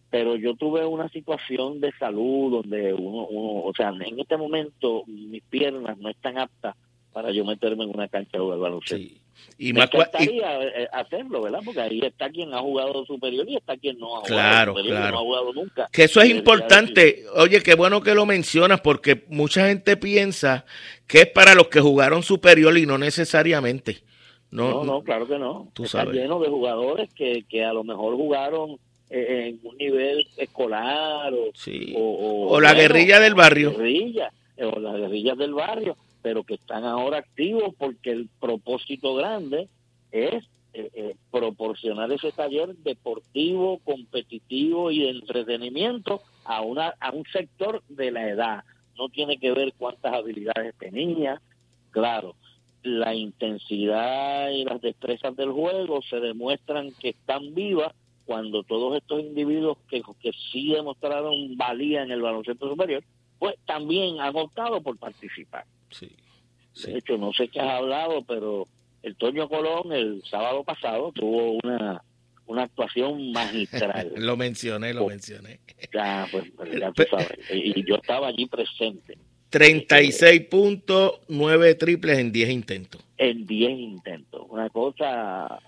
pero yo tuve una situación de salud donde uno, uno, o sea, en este momento mis piernas no están aptas para yo meterme en una cancha de baloncesto. Sí. Y me encantaría eh, hacerlo, ¿verdad? Porque ahí está quien ha jugado superior y está quien no ha jugado superior claro. no ha jugado nunca. Que eso es importante. Oye, qué bueno que lo mencionas porque mucha gente piensa que es para los que jugaron superior y no necesariamente. No, no, no claro que no. Tú está sabes. lleno de jugadores que, que a lo mejor jugaron eh, en un nivel escolar o, sí. o, o, o la guerrilla del barrio. Guerrilla, o las guerrillas del barrio pero que están ahora activos porque el propósito grande es eh, eh, proporcionar ese taller deportivo, competitivo y de entretenimiento a, una, a un sector de la edad. No tiene que ver cuántas habilidades tenía, claro. La intensidad y las destrezas del juego se demuestran que están vivas cuando todos estos individuos que, que sí demostraron valía en el baloncesto superior, pues también han optado por participar. Sí, sí. De hecho, no sé qué has hablado, pero el Toño Colón el sábado pasado tuvo una, una actuación magistral. <laughs> lo mencioné, lo mencioné. Ya, pues, ya tú sabes. Y yo estaba allí presente. 36 puntos, 9 triples en 10 intentos. En 10 intentos. Una cosa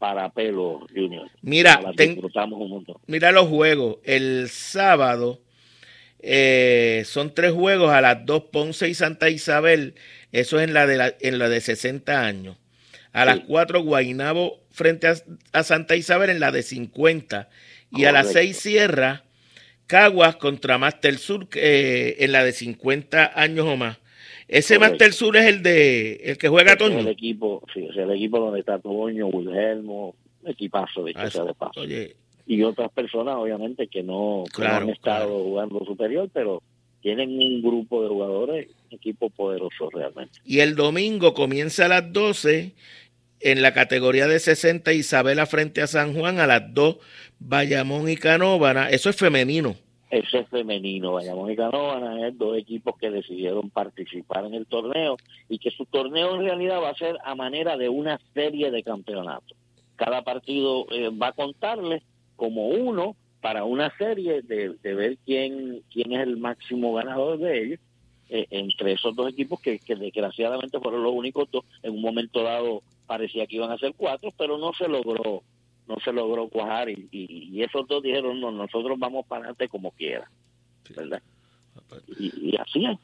para pelo, Junior. Mira, ten, disfrutamos un montón. mira los juegos. El sábado eh, son tres juegos a las 2 Ponce y Santa Isabel. Eso es en la de, la, en la de 60 años. A sí. las 4 Guainabo frente a, a, Santa Isabel en la de 50. Y Correcto. a las 6 Sierra, Caguas contra Master Sur eh, en la de 50 años o más. Ese Correcto. Master Sur es el de el que juega Toño. Es el equipo, sí, es el equipo donde está Toño, Wilhelmo, equipazo de, ah, sea de paso. Oye, y otras personas obviamente que no, que han estado claro. jugando superior, pero tienen un grupo de jugadores, equipo poderoso realmente. Y el domingo comienza a las 12 en la categoría de 60 Isabela frente a San Juan, a las 2 Bayamón y Canóvana, eso es femenino. Eso es femenino, Bayamón y Canóvana es dos equipos que decidieron participar en el torneo y que su torneo en realidad va a ser a manera de una serie de campeonatos. Cada partido eh, va a contarle como uno para una serie de, de, ver quién quién es el máximo ganador de ellos eh, entre esos dos equipos que, que, desgraciadamente fueron los únicos dos en un momento dado parecía que iban a ser cuatro pero no se logró no se logró cuajar y, y, y esos dos dijeron no nosotros vamos para adelante como quiera verdad y, y así es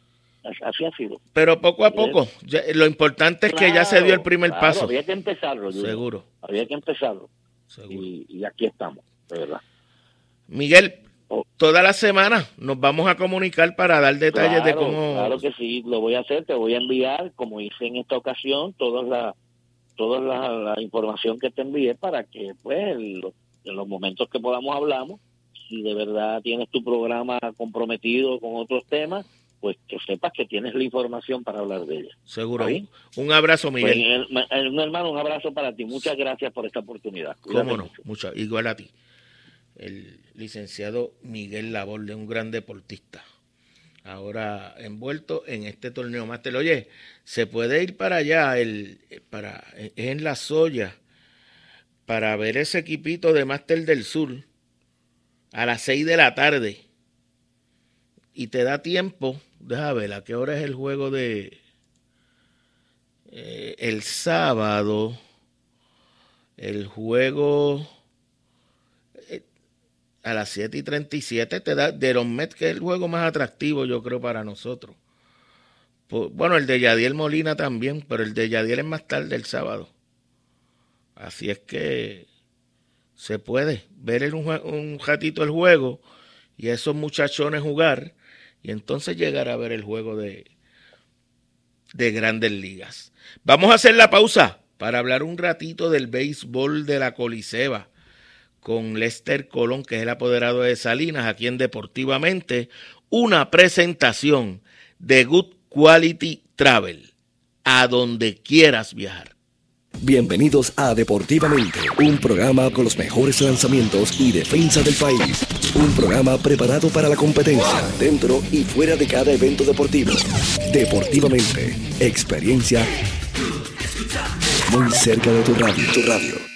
así ha sido. Pero poco a poco, ya, lo importante es claro, que ya se dio el primer claro, paso. Había que empezarlo. Seguro. Había que empezarlo. Seguro. Y, y, aquí estamos, de verdad. Miguel, oh. toda la semana nos vamos a comunicar para dar detalles claro, de cómo... Claro que sí, lo voy a hacer, te voy a enviar, como hice en esta ocasión, todas las toda la, información que te envíe para que pues en los momentos que podamos hablamos si de verdad tienes tu programa comprometido con otros temas pues que sepas que tienes la información para hablar de ella. Seguro. Un abrazo, pues, Miguel. un hermano, un abrazo para ti. Muchas gracias por esta oportunidad. Cómo no, igual a ti. El licenciado Miguel Laborde, un gran deportista. Ahora envuelto en este torneo máster. Oye, se puede ir para allá, el, para, en la Soya, para ver ese equipito de Máster del Sur a las 6 de la tarde. Y te da tiempo Deja ver, ¿a qué hora es el juego de... Eh, el sábado, el juego a las 7 y 37 te da de los que es el juego más atractivo, yo creo, para nosotros. bueno, el de Yadiel Molina también, pero el de Yadiel es más tarde el sábado. Así es que se puede ver un, un ratito el juego y esos muchachones jugar y entonces llegar a ver el juego de, de grandes ligas. Vamos a hacer la pausa para hablar un ratito del béisbol de la Coliseba con Lester Colón, que es el apoderado de Salinas, aquí en Deportivamente, una presentación de Good Quality Travel, a donde quieras viajar. Bienvenidos a Deportivamente, un programa con los mejores lanzamientos y defensa del país. Un programa preparado para la competencia, dentro y fuera de cada evento deportivo. Deportivamente, experiencia muy cerca de tu radio. Tu radio.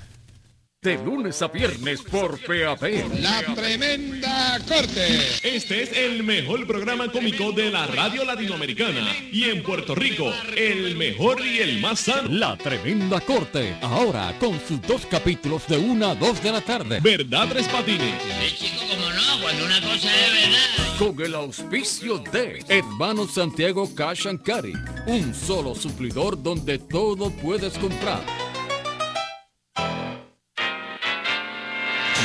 De lunes a viernes por PAP. La Tremenda Corte. Este es el mejor programa cómico de la radio latinoamericana. Y en Puerto Rico, el mejor y el más sano. La Tremenda Corte. Ahora con sus dos capítulos de una a dos de la tarde. ¿Verdad, Tres Patines? Sí, chico, como no, cuando una cosa es verdad. Con el auspicio de Hermano Santiago Cash and Carry. Un solo suplidor donde todo puedes comprar.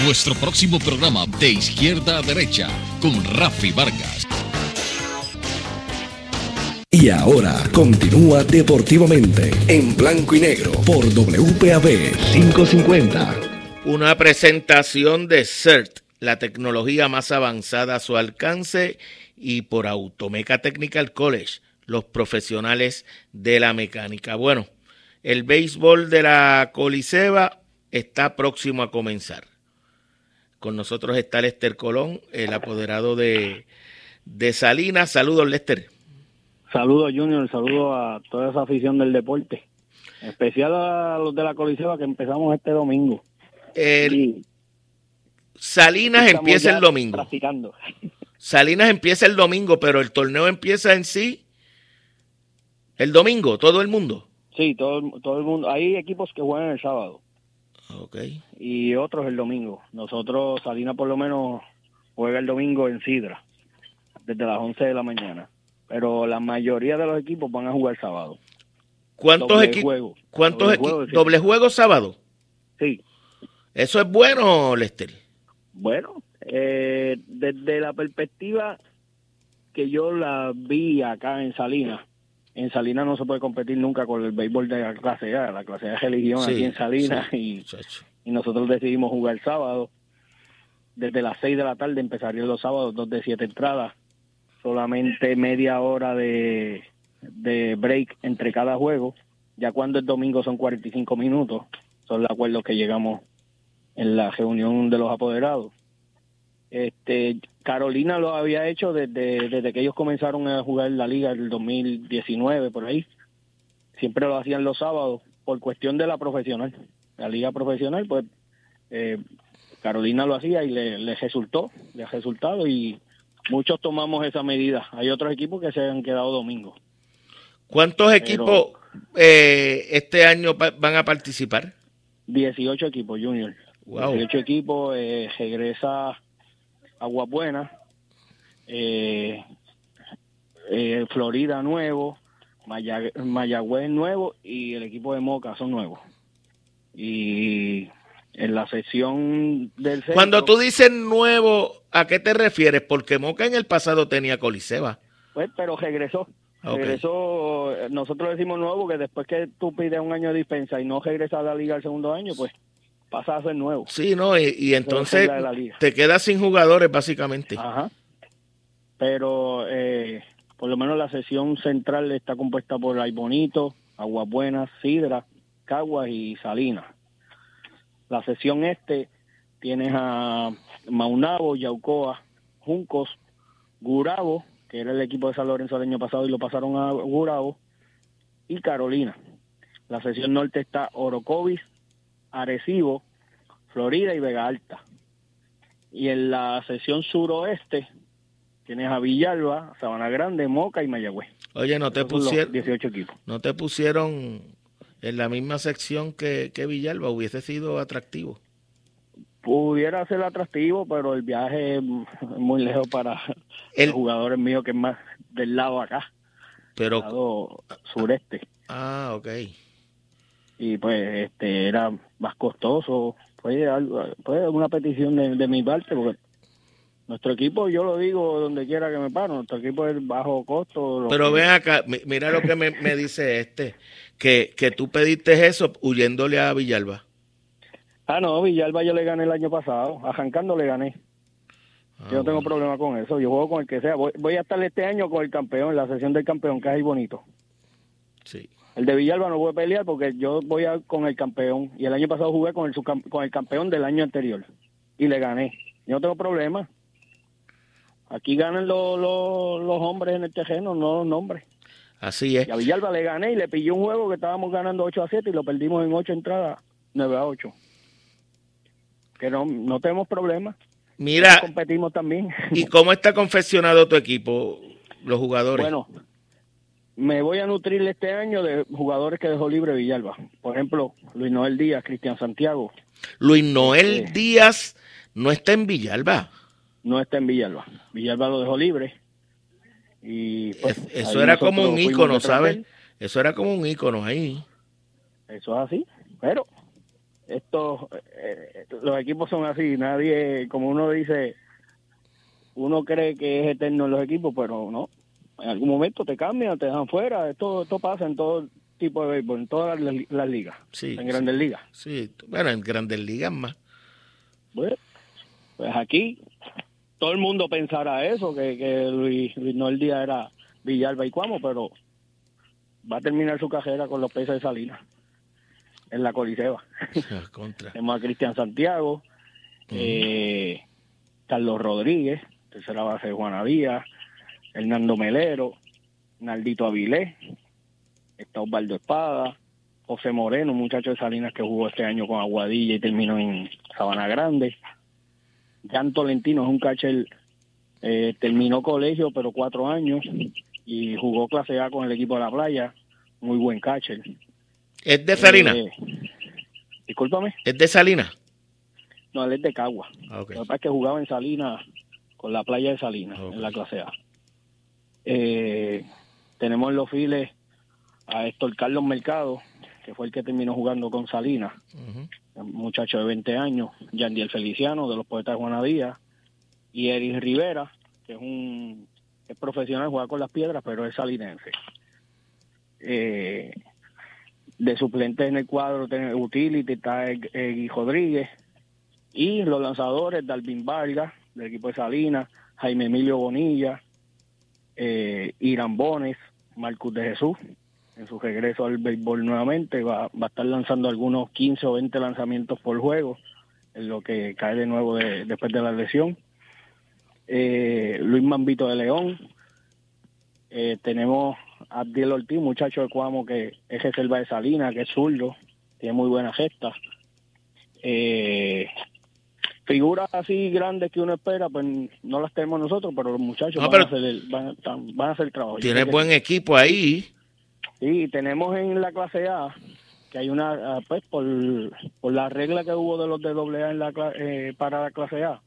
Nuestro próximo programa de izquierda a derecha con Rafi Vargas. Y ahora continúa deportivamente en blanco y negro por WPAB 550. Una presentación de CERT, la tecnología más avanzada a su alcance y por Automeca Technical College, los profesionales de la mecánica. Bueno, el béisbol de la Coliseba está próximo a comenzar. Con nosotros está Lester Colón, el apoderado de, de Salinas. Saludos, Lester. Saludos, Junior. Saludos a toda esa afición del deporte. En especial a los de la Coliseba que empezamos este domingo. Salinas empieza el domingo. Salinas empieza el domingo, pero el torneo empieza en sí el domingo, todo el mundo. Sí, todo, todo el mundo. Hay equipos que juegan el sábado. Okay. Y otros el domingo. Nosotros, Salinas por lo menos juega el domingo en Sidra, desde las 11 de la mañana. Pero la mayoría de los equipos van a jugar sábado. ¿Cuántos equipos? ¿Cuántos equipos? ¿Doble juego sábado? Sí. ¿Eso es bueno, Lester? Bueno, eh, desde la perspectiva que yo la vi acá en Salinas, en Salinas no se puede competir nunca con el béisbol de la clase A, la clase A de religión aquí en Salinas y, nosotros decidimos jugar el sábado. Desde las 6 de la tarde empezarían los sábados, dos de siete entradas, solamente media hora de, de break entre cada juego. Ya cuando el domingo son 45 minutos, son los acuerdos que llegamos en la reunión de los apoderados. Este, Carolina lo había hecho desde, desde que ellos comenzaron a jugar la liga en el 2019, por ahí. Siempre lo hacían los sábados por cuestión de la profesional. La liga profesional, pues eh, Carolina lo hacía y le, le resultó, le ha resultado y muchos tomamos esa medida. Hay otros equipos que se han quedado domingo. ¿Cuántos equipos eh, este año van a participar? 18 equipos, Junior. 18 equipos, eh, regresa Aguabuena, eh, eh, Florida nuevo, Mayagüez nuevo y el equipo de Moca son nuevos. Y en la sesión del Cuando tú dices nuevo, ¿a qué te refieres? Porque Moca en el pasado tenía Coliseba. Pues, pero regresó. Regresó, nosotros decimos nuevo que después que tú pides un año de dispensa y no regresas a la liga el segundo año, pues pasa a ser nuevo. Sí, no, y, entonces te quedas sin jugadores básicamente. Ajá. Pero eh, por lo menos la sesión central está compuesta por Bonito, Aguas Buenas, Sidra, Caguas y Salinas. La sesión este tienes a Maunabo, Yaucoa, Juncos, Gurabo, que era el equipo de San Lorenzo el año pasado y lo pasaron a Gurabo, y Carolina. La sesión norte está Orocovis, Arecibo, Florida y Vega Alta. Y en la sesión suroeste tienes a Villalba, Sabana Grande, Moca y Mayagüez. Oye, no te pusieron 18 equipos. No te pusieron en la misma sección que, que Villalba, hubiese sido atractivo. Pudiera ser atractivo, pero el viaje es muy lejos para el, los jugadores míos que es más del lado acá. Pero del lado sureste. Ah, ok. Y pues este era más costoso. Fue, algo, fue una petición de, de mi parte, porque nuestro equipo, yo lo digo donde quiera que me paro, nuestro equipo es bajo costo. Pero ven acá, mira lo que me, dice este, que, que tú pediste eso huyéndole a Villalba. Ah, no, Villalba yo le gané el año pasado, a Jancando le gané. yo no tengo problema con eso, yo juego con el que sea. Voy, a estar este año con el campeón, la sesión del campeón, que es ahí bonito. Sí. El de Villalba no voy a pelear porque yo voy a, con el campeón. Y el año pasado jugué con el, con el campeón del año anterior. Y le gané. Yo no tengo problema. Aquí ganan los, los, hombres en el terreno, no los nombres. Así es. Y a Villalba le gané y le pillé un juego que estábamos ganando 8 a 7 y lo perdimos en 8 entradas, 9 a 8. Que no, no tenemos problemas. Mira. Competimos también. ¿Y cómo está confeccionado tu equipo, los jugadores? Bueno, me voy a nutrir este año de jugadores que dejó libre Villalba. Por ejemplo, Luis Noel Díaz, Cristian Santiago. Luis Noel este, Díaz no está en Villalba no está en Villalba. Villalba lo dejó libre. Y pues, eso era como un ícono, ¿sabes? Eso era como un ícono ahí. Eso es así, pero estos eh, los equipos son así, nadie, como uno dice, uno cree que es eterno en los equipos, pero no. En algún momento te cambian, te dejan fuera, esto, esto pasa en todo tipo de béisbol, en todas las, ligas, sí, en grandes ligas. Sí, bueno, en grandes ligas más. Bueno, pues aquí todo el mundo pensará eso, que, que Luis, Luis Noel Díaz era Villalba y Cuamo, pero va a terminar su carrera con los peces de Salinas en la Coliseba. <laughs> Tenemos a Cristian Santiago, eh, Carlos Rodríguez, tercera base de Juana Díaz, Hernando Melero, Naldito Avilés, está Osvaldo Espada, José Moreno, un muchacho de Salinas que jugó este año con Aguadilla y terminó en Sabana Grande. Jan Tolentino es un catcher, eh, terminó colegio, pero cuatro años, y jugó clase A con el equipo de la playa. Muy buen catcher. ¿Es de Salina? Eh, discúlpame. ¿Es de Salina? No, él es de Cagua. Ah, Lo que es que jugaba en Salina, con la playa de Salina, en la clase A. Eh, tenemos en los files a Héctor Carlos Mercado, que fue el que terminó jugando con Salinas. Un muchacho de 20 años, Yandiel Feliciano, de los Poetas de Juanadía, y Eric Rivera, que es un es profesional, juega con las piedras, pero es salinense. Eh, de suplente en el cuadro tiene Utility, está Egui Rodríguez, y los lanzadores, Dalvin Vargas, del equipo de Salinas, Jaime Emilio Bonilla, eh, Irán Bones, Marcus de Jesús, en su regreso al béisbol nuevamente. Va, va a estar lanzando algunos 15 o 20 lanzamientos por juego, en lo que cae de nuevo después de la lesión. eh, Luis Mambito de León, eh, tenemos a Abdiel Ortiz, muchacho de Cuamo que es reserva de Salina, que es zurdo, tiene muy buena gesta. Eh, figuras así grandes que uno espera, pues no las tenemos nosotros, pero los muchachos No, van, a hacer el, van, van a hacer el trabajo. Tiene que buen equipo ahí. Sí, tenemos en la clase A que hay una, ah, pues por, por la regla que hubo de los de doble A en la, eh, para la clase A,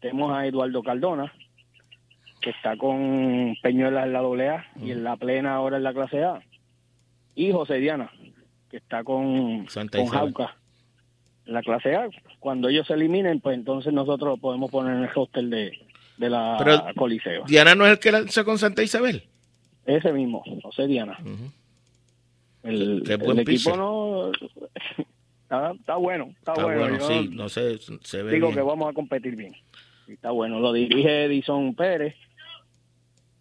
tenemos a Eduardo Cardona, que está con Peñuelas en la doble A y en la plena ahora en la clase A, y José Diana, que está con, Santa con Isabel. Jauca la clase A. Cuando ellos se eliminen, pues entonces nosotros lo podemos poner en el hostel de, de la Pero Coliseo. Diana no es el que lanza con Santa Isabel. Ese mismo, José Diana. El, Qué buen el equipo no <laughs> está, está bueno, está, Está bueno. sí, no sé, se ve digo bien. que vamos a competir bien. Está bueno, lo dirige Edison Pérez,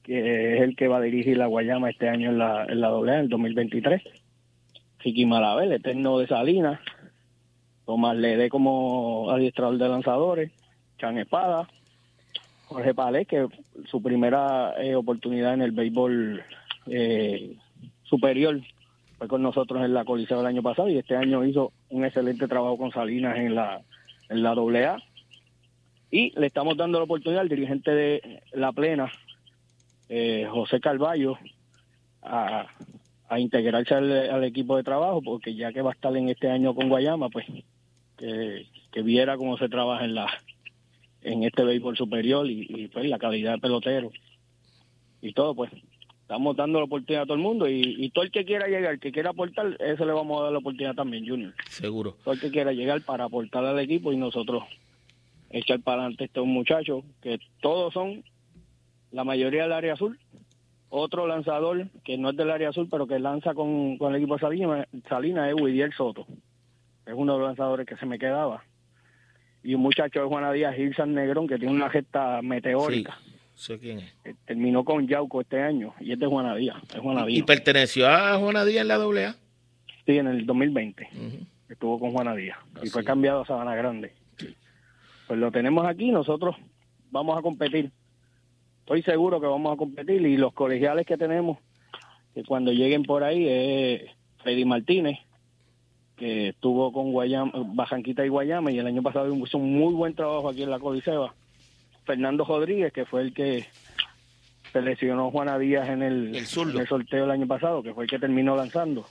que es el que va a dirigir la Guayama este año en la, en la doble A, en el 2023. Ricky Malabel, eterno de Salinas. Tomás Lede como adiestrador de lanzadores. Chan Espada. Jorge Palés, que su primera eh, oportunidad en el béisbol eh, superior fue con nosotros en la Coliseo el año pasado y este año hizo un excelente trabajo con Salinas en la en la AA y le estamos dando la oportunidad al dirigente de la plena eh, José Carballo a, a integrarse al equipo de trabajo porque ya que va a estar en este año con Guayama pues que, que viera cómo se trabaja en la en este béisbol superior y, y, pues la calidad de pelotero y todo pues estamos dando la oportunidad a todo el mundo y, y todo el que quiera llegar, que quiera aportar, eso le vamos a dar la oportunidad también, Junior. Seguro. Todo el que quiera llegar para aportar al equipo y nosotros echar para adelante estos muchachos, que todos son, la mayoría del área azul. Otro lanzador que no es del área azul, pero que lanza con, con el equipo de Salinas, Salinas es Widiel Soto. Es uno de los lanzadores que se me quedaba. Y un muchacho de Juana Díaz, Gilsan Negrón, que tiene una gesta meteórica. Sé quién es. Eh, Terminó con Yauco este año y es de Juana Díaz. Es Juana Y perteneció a Juana Díaz en la AA. Sí, en el 2020. Estuvo con Juana Díaz. Y fue cambiado a Sabana Grande. Pues lo tenemos aquí, nosotros vamos a competir. Estoy seguro que vamos a competir y los colegiales que tenemos, que cuando lleguen por ahí, es Freddy Martínez, que estuvo con Guayama, Bajanquita y Guayama y el año pasado hizo un muy buen trabajo aquí en la Coliseba. Fernando Rodríguez, que fue el que seleccionó Juana Díaz en el, en el sorteo el año pasado, que fue el que terminó lanzando.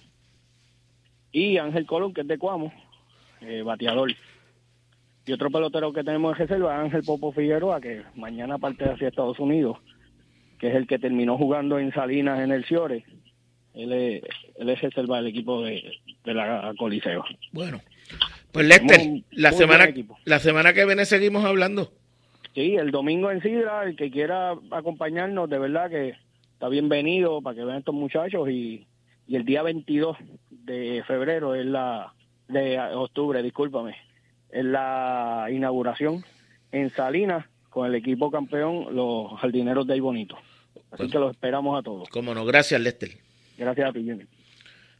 Y Ángel Colón, que es de Cuamo, eh, bateador. Y otro pelotero que tenemos en reserva, Ángel Popo Figueroa, que mañana parte hacia Estados Unidos, que es el que terminó jugando en Salinas en el Ciore. Él es, él es reserva del equipo de, de la Coliseo. Bueno, pues Lester, Muy- la muy semana, la semana que viene seguimos hablando. Sí, el domingo en Sidra, el que quiera acompañarnos, de verdad que está bienvenido para que vean estos muchachos y, y el día 22 de febrero es la de octubre, discúlpame, es la inauguración en Salinas con el equipo campeón, los jardineros de ahí bonito. Así que los esperamos a todos. Cómo no, gracias Lester. Gracias a ti, Jimmy.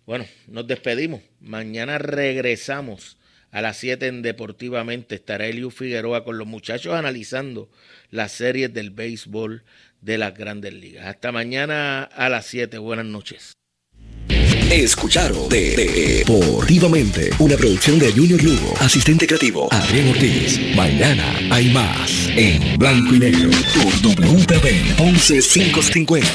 Bueno, nos despedimos. Mañana regresamos a las 7 en Deportivamente. Estará Eliu Figueroa con los muchachos analizando las series del béisbol de las grandes ligas. Hasta mañana a las 7. Buenas noches. Escucharon de, de- Deportivamente, una producción de Junior Lugo, asistente creativo Adrián Ortiz. Mañana hay más en blanco y negro por WPB 11550.